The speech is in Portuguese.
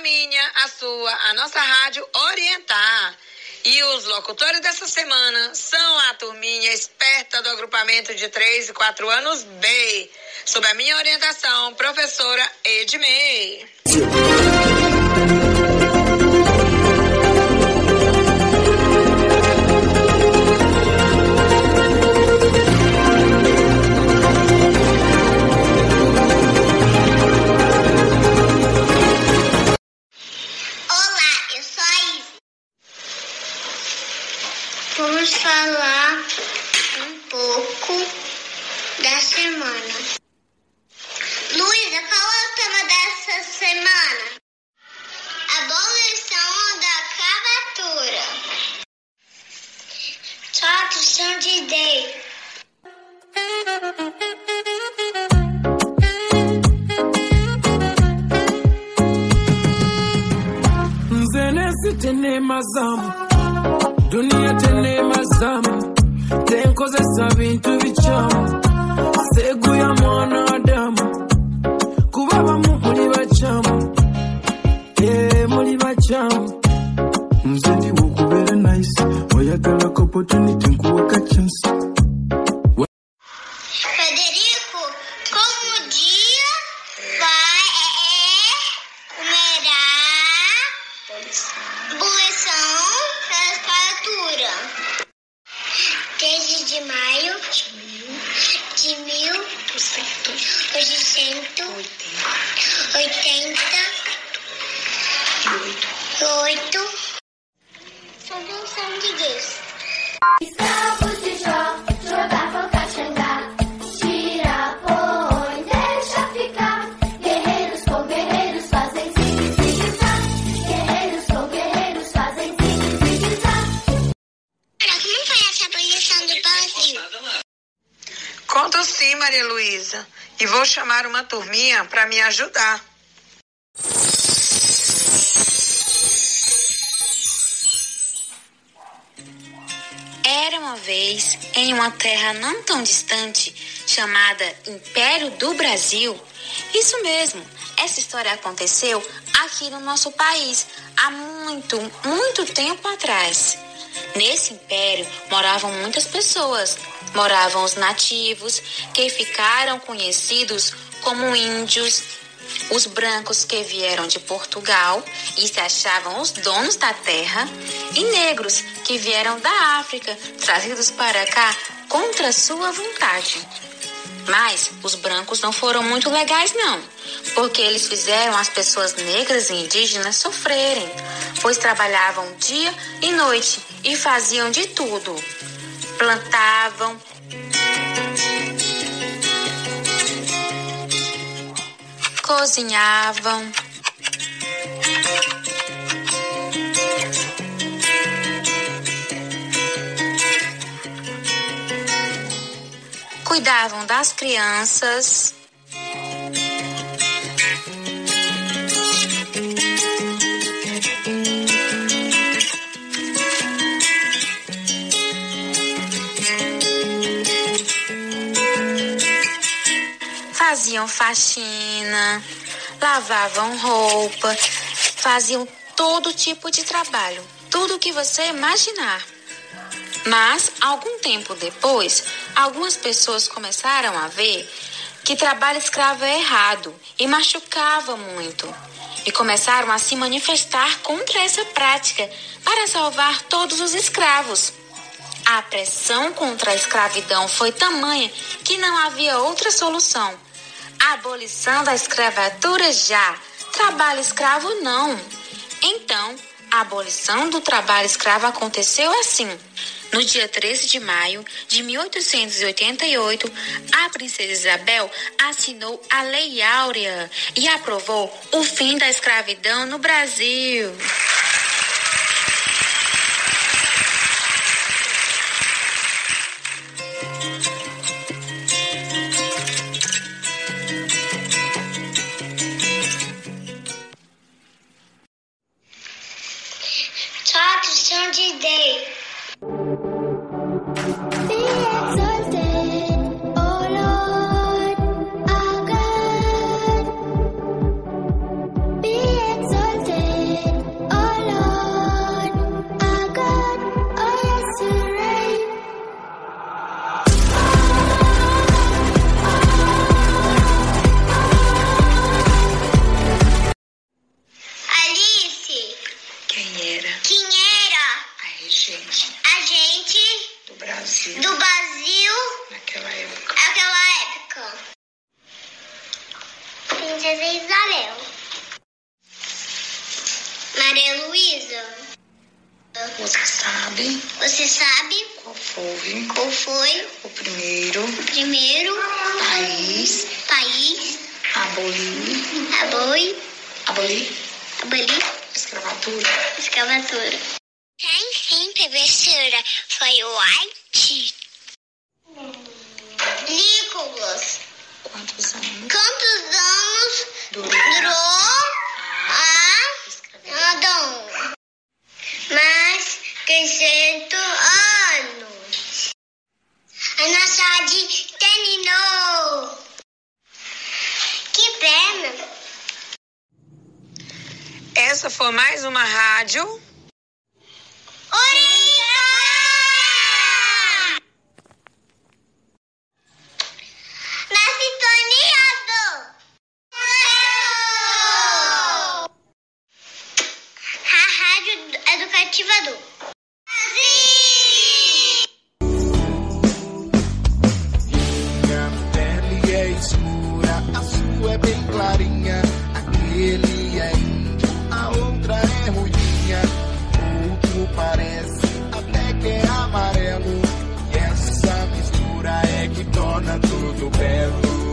minha, a sua, a nossa rádio orientar. E os locutores dessa semana são a turminha esperta do agrupamento de 3 e 4 anos B, sob a minha orientação, professora Edmei. Mazamu duniya tenemazamu tenkozesa bintu bikyamu 13 de maio de 1888. Solução de Deus. Escravos de Conto sim, Maria Luísa. E vou chamar uma turminha para me ajudar. Era uma vez, em uma terra não tão distante, chamada Império do Brasil. Isso mesmo, essa história aconteceu aqui no nosso país há muito, muito tempo atrás. Nesse império moravam muitas pessoas. Moravam os nativos, que ficaram conhecidos como índios, os brancos que vieram de Portugal e se achavam os donos da terra, e negros que vieram da África, trazidos para cá contra sua vontade. Mas os brancos não foram muito legais, não, porque eles fizeram as pessoas negras e indígenas sofrerem, pois trabalhavam dia e noite e faziam de tudo. Plantavam, cozinhavam, cuidavam das crianças. Faziam faxina, lavavam roupa, faziam todo tipo de trabalho, tudo que você imaginar. Mas, algum tempo depois, algumas pessoas começaram a ver que trabalho escravo é errado e machucava muito. E começaram a se manifestar contra essa prática para salvar todos os escravos. A pressão contra a escravidão foi tamanha que não havia outra solução. Abolição da escravatura já, trabalho escravo não. Então, a abolição do trabalho escravo aconteceu assim. No dia 13 de maio de 1888, a princesa Isabel assinou a Lei Áurea e aprovou o fim da escravidão no Brasil. Brasil do Brasil naquela época? naquela época? Princesa Isabel. Maria Luísa. Você sabe Você sabe qual foi qual foi o primeiro o primeiro país país a abolir, a abolir abolir a escravatura? escravatura? Quem vencera foi o Haiti. Nicolas, Quantos anos quantos anos durou durou a? Adão? Mais que cento anos. A nossa rádio terminou. Que pena. Essa foi mais uma rádio. Orientar! Na sintonia do... A Brasil! Minha pele é escura, a sua é bem clarinha. Aquele é índio, a outra é ruinha. Outro parece até que é amarelo. E essa mistura é que torna tudo belo.